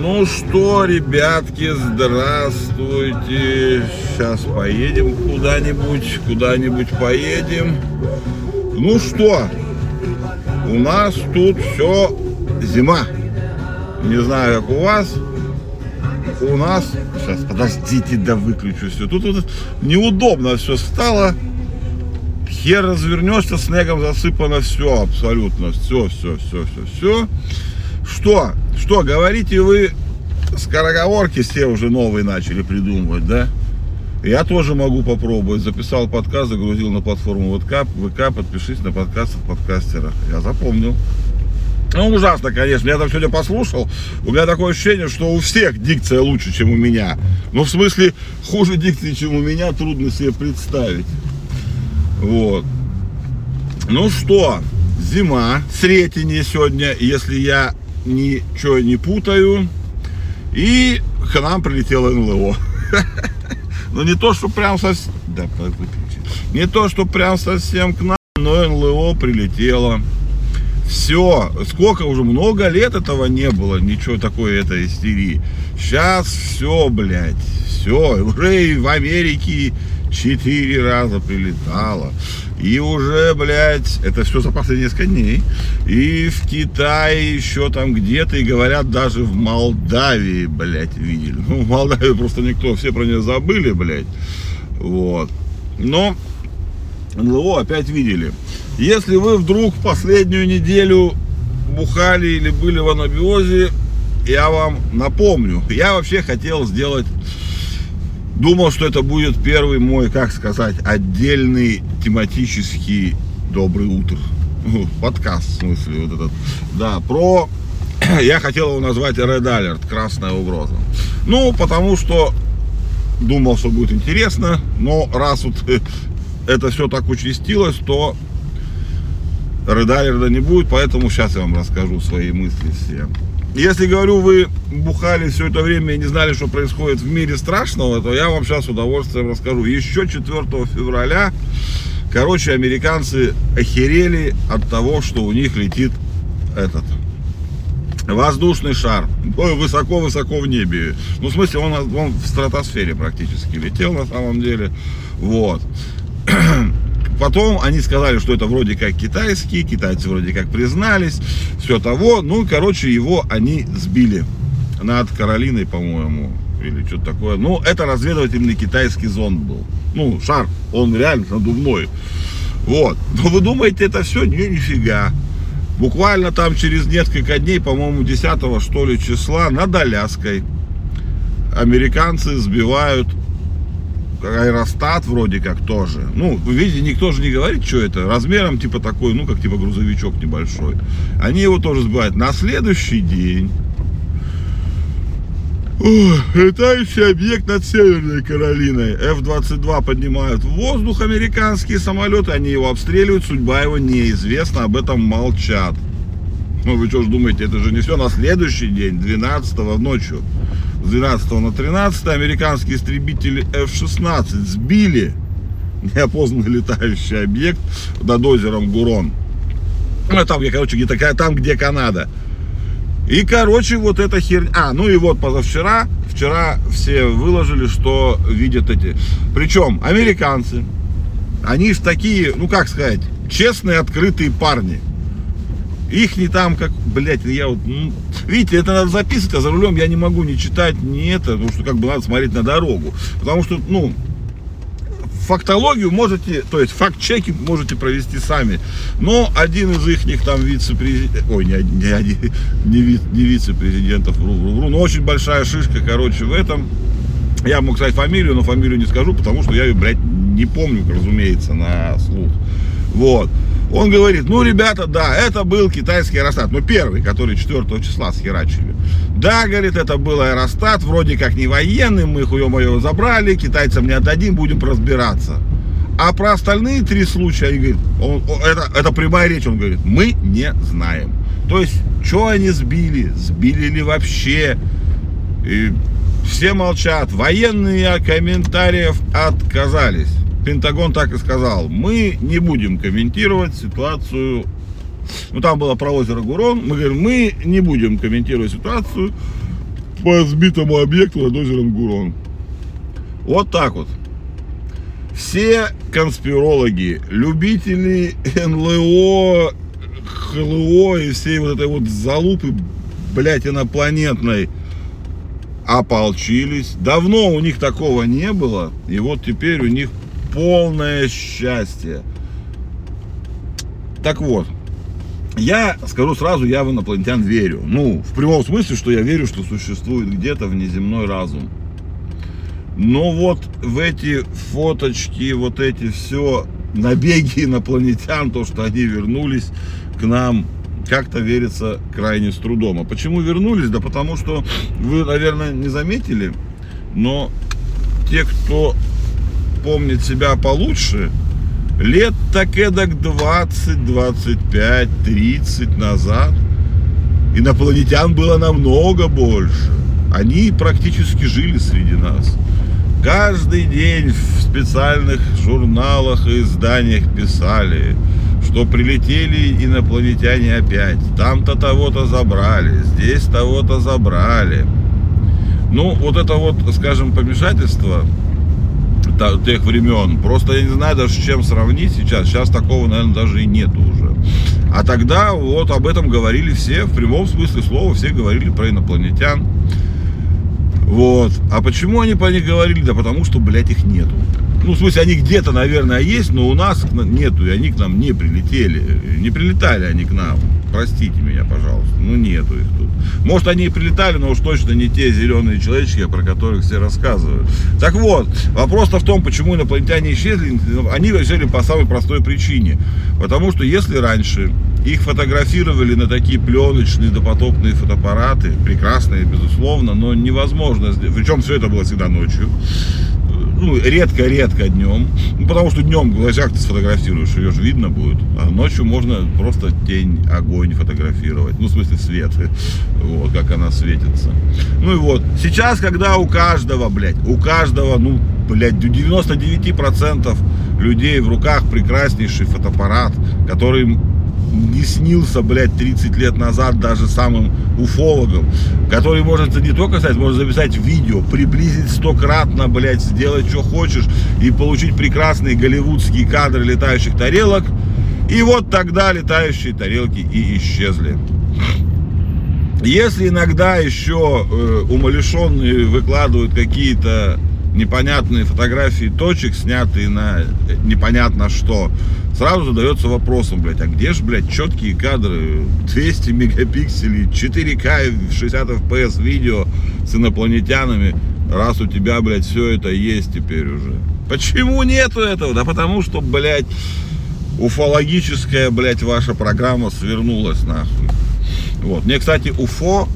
Ну что, ребятки, здравствуйте. Сейчас поедем куда-нибудь, куда-нибудь поедем. Ну что, у нас тут все зима. Не знаю, как у вас. У нас... Сейчас, подождите, да выключу все. Тут вот неудобно все стало. Хер развернешься, снегом засыпано все абсолютно. Все, все, все, все, все. Что? Что, говорите вы, скороговорки все уже новые начали придумывать, да? Я тоже могу попробовать. Записал подкаст, загрузил на платформу ВК, ВК подпишись на подкаст от подкастера. Я запомнил. Ну, ужасно, конечно. Я там сегодня послушал. У меня такое ощущение, что у всех дикция лучше, чем у меня. Ну, в смысле, хуже дикции, чем у меня, трудно себе представить. Вот. Ну что, зима, сретение сегодня, если я ничего не путаю. И к нам прилетело НЛО. Ну не то, что прям совсем... Да, не то, что прям совсем к нам, но НЛО прилетело. Все, сколько уже много лет этого не было, ничего такой этой истерии. Сейчас все, блядь, все, уже и в Америке четыре раза прилетало. И уже, блядь, это все за последние несколько дней. И в Китае еще там где-то, и говорят, даже в Молдавии, блядь, видели. Ну, в Молдавии просто никто, все про нее забыли, блядь. Вот. Но НЛО опять видели. Если вы вдруг последнюю неделю бухали или были в анабиозе, я вам напомню. Я вообще хотел сделать Думал, что это будет первый мой, как сказать, отдельный тематический добрый утро. Подкаст, в смысле, вот этот. Да, про... Я хотел его назвать Red Alert, красная угроза. Ну, потому что думал, что будет интересно, но раз вот это все так участилось, то Red Alert не будет, поэтому сейчас я вам расскажу свои мысли все. Если, говорю, вы бухали все это время и не знали, что происходит в мире страшного, то я вам сейчас с удовольствием расскажу. Еще 4 февраля, короче, американцы охерели от того, что у них летит этот воздушный шар. Высоко-высоко в небе. Ну, в смысле, он, он в стратосфере практически летел на самом деле. Вот. Потом они сказали, что это вроде как китайский, китайцы вроде как признались, все того. Ну, короче, его они сбили над Каролиной, по-моему, или что-то такое. Ну, это разведывательный китайский зонд был. Ну, шар, он реально надувной. Вот. Но вы думаете, это все? Не, нифига. Буквально там через несколько дней, по-моему, 10 что ли числа над Аляской американцы сбивают аэростат вроде как тоже. Ну, вы видите, никто же не говорит, что это. Размером типа такой, ну, как типа грузовичок небольшой. Они его тоже сбивают. На следующий день летающий объект над Северной Каролиной. F-22 поднимают в воздух американские самолеты, они его обстреливают, судьба его неизвестна, об этом молчат. Ну вы что ж думаете, это же не все на следующий день, 12 ночью с 12 на 13 американские истребители F-16 сбили неопознанный летающий объект над озером Гурон. Ну, там, где, короче, где такая, там, где Канада. И, короче, вот эта херня... А, ну и вот позавчера, вчера все выложили, что видят эти... Причем американцы, они же такие, ну как сказать, честные, открытые парни. Их не там, как, блядь, я вот, ну, видите, это надо записывать, а за рулем я не могу не читать, не это, потому что как бы надо смотреть на дорогу. Потому что, ну, фактологию можете, то есть факт-чеки можете провести сами. Но один из их там вице-президент, ой, не, не, не, не вице-президентов, но очень большая шишка, короче, в этом. Я мог сказать фамилию, но фамилию не скажу, потому что я ее, блядь, не помню, разумеется, на слух. Вот. Он говорит, ну, ребята, да, это был китайский аэростат. Ну, первый, который 4 числа схерачили. Да, говорит, это был аэростат, вроде как не военный, мы хуем его забрали, китайцам не отдадим, будем разбираться. А про остальные три случая, говорит, он, это, это прямая речь, он говорит, мы не знаем. То есть, что они сбили, сбили ли вообще. И все молчат, военные комментариев отказались. Пентагон так и сказал, мы не будем комментировать ситуацию, ну там было про озеро Гурон, мы говорим, мы не будем комментировать ситуацию по сбитому объекту над озером Гурон. Вот так вот. Все конспирологи, любители НЛО, ХЛО и всей вот этой вот залупы, блядь, инопланетной, ополчились. Давно у них такого не было. И вот теперь у них полное счастье. Так вот, я скажу сразу, я в инопланетян верю. Ну, в прямом смысле, что я верю, что существует где-то внеземной разум. Но вот в эти фоточки, вот эти все набеги инопланетян, то, что они вернулись к нам, как-то верится крайне с трудом. А почему вернулись? Да потому что вы, наверное, не заметили, но те, кто помнит себя получше, лет так эдак 20, 25, 30 назад инопланетян было намного больше. Они практически жили среди нас. Каждый день в специальных журналах и изданиях писали, что прилетели инопланетяне опять. Там-то того-то забрали, здесь того-то забрали. Ну, вот это вот, скажем, помешательство тех времен. Просто я не знаю даже с чем сравнить сейчас. Сейчас такого, наверное, даже и нету уже. А тогда вот об этом говорили все, в прямом смысле слова, все говорили про инопланетян. Вот. А почему они по них говорили? Да потому что, блядь, их нету. Ну, в смысле, они где-то, наверное, есть, но у нас нету, и они к нам не прилетели. Не прилетали они к нам. Простите меня, пожалуйста. Ну, нету их тут. Может, они и прилетали, но уж точно не те зеленые человечки, про которых все рассказывают. Так вот, вопрос-то в том, почему инопланетяне исчезли. Они исчезли по самой простой причине. Потому что если раньше их фотографировали на такие пленочные допотопные фотоаппараты, прекрасные, безусловно, но невозможно. Причем все это было всегда ночью ну, редко-редко днем. Ну, потому что днем в глазах ты сфотографируешь, ее же видно будет. А ночью можно просто тень, огонь фотографировать. Ну, в смысле, свет. Вот, как она светится. Ну и вот. Сейчас, когда у каждого, блядь, у каждого, ну, блядь, у 99% людей в руках прекраснейший фотоаппарат, который не снился, блядь, 30 лет назад даже самым уфологам, который может не только сказать, может записать видео, приблизить стократно, блядь, сделать что хочешь и получить прекрасные голливудские кадры летающих тарелок. И вот тогда летающие тарелки и исчезли. Если иногда еще э, умалишенные выкладывают какие-то непонятные фотографии точек, снятые на непонятно что, сразу задается вопросом, блядь, а где же, блядь, четкие кадры, 200 мегапикселей, 4К, 60 FPS видео с инопланетянами, раз у тебя, блядь, все это есть теперь уже. Почему нету этого? Да потому что, блядь, уфологическая, блядь, ваша программа свернулась нахуй. Вот. Мне, кстати, УФО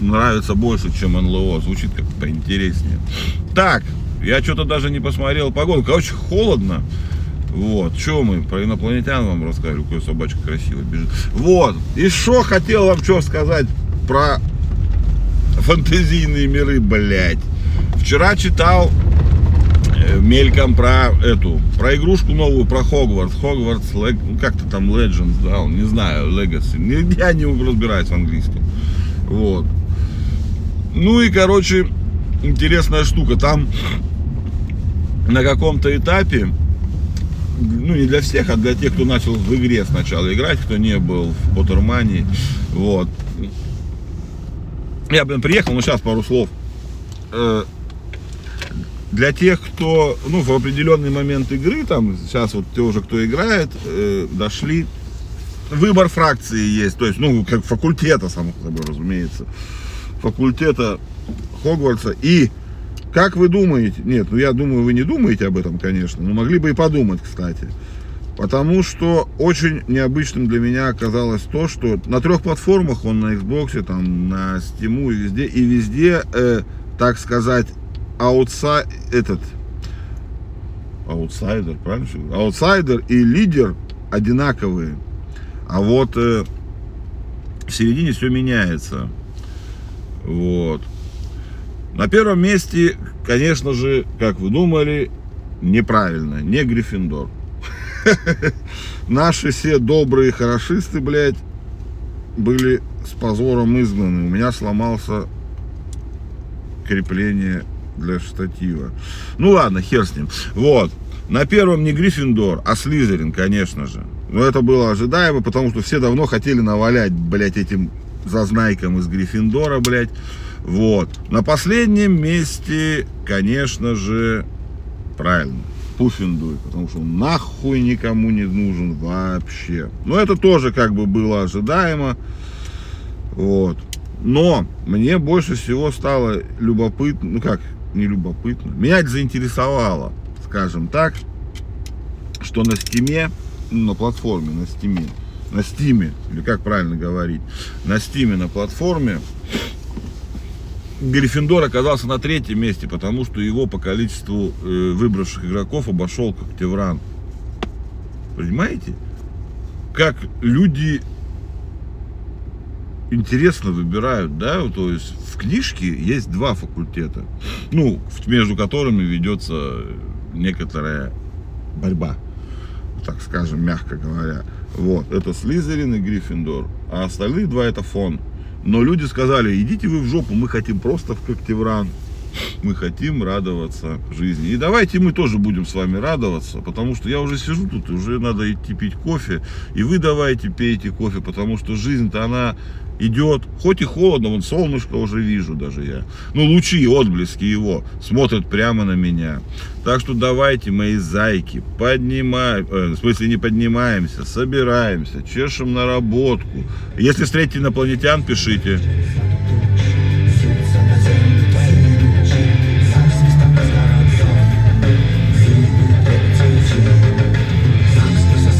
нравится больше, чем НЛО. Звучит как поинтереснее. Так, я что-то даже не посмотрел погоду. Короче, холодно. Вот, что мы про инопланетян вам рассказывали, какой собачка красивая бежит. Вот, и что хотел вам что сказать про фантазийные миры, блядь. Вчера читал э, мельком про эту, про игрушку новую, про Хогвартс. Хогвартс, ну как-то там Legends, да, не знаю, Legacy. Я не разбираюсь в английском. Вот. Ну и, короче, интересная штука. Там на каком-то этапе, ну не для всех, а для тех, кто начал в игре сначала играть, кто не был в Поттермане, вот. Я, блин, приехал, но сейчас пару слов. Э, для тех, кто, ну, в определенный момент игры, там, сейчас вот те уже, кто играет, э, дошли, выбор фракции есть, то есть, ну, как факультета, само собой, разумеется, факультета Хогвартса, и как вы думаете? Нет, ну я думаю, вы не думаете об этом, конечно, но могли бы и подумать, кстати. Потому что очень необычным для меня оказалось то, что на трех платформах, он на Xbox, там, на Steam и везде, и везде, э, так сказать, аутсай, этот, аутсайдер, правильно? Аутсайдер и лидер одинаковые. А вот э, в середине все меняется. Вот. На первом месте, конечно же, как вы думали, неправильно, не Гриффиндор. Наши все добрые хорошисты, блядь, были с позором изгнаны. У меня сломался крепление для штатива. Ну ладно, хер с ним. Вот. На первом не Гриффиндор, а Слизерин, конечно же. Но это было ожидаемо, потому что все давно хотели навалять, блядь, этим зазнайкам из Гриффиндора, блядь. Вот. На последнем месте, конечно же, правильно, Пуффиндуй, потому что он нахуй никому не нужен вообще. Но это тоже как бы было ожидаемо. Вот. Но мне больше всего стало любопытно, ну как, не любопытно, меня это заинтересовало, скажем так, что на стиме, ну, на платформе, на стиме, на стиме, или как правильно говорить, на стиме, на платформе, Гриффиндор оказался на третьем месте, потому что его по количеству э, выбравших игроков обошел Когтевран. Понимаете? Как люди интересно выбирают, да, то есть в книжке есть два факультета, ну, между которыми ведется некоторая борьба, так скажем, мягко говоря. Вот, это Слизерин и Гриффиндор, а остальные два это фон. Но люди сказали, идите вы в жопу, мы хотим просто в Когтевран. Мы хотим радоваться жизни. И давайте мы тоже будем с вами радоваться, потому что я уже сижу тут, уже надо идти пить кофе. И вы давайте пейте кофе, потому что жизнь-то она идет, хоть и холодно, вон солнышко уже вижу даже я. Ну, лучи, отблески его смотрят прямо на меня. Так что давайте, мои зайки, поднимаем, э, в смысле не поднимаемся, собираемся, чешем наработку. Если встретите инопланетян, пишите.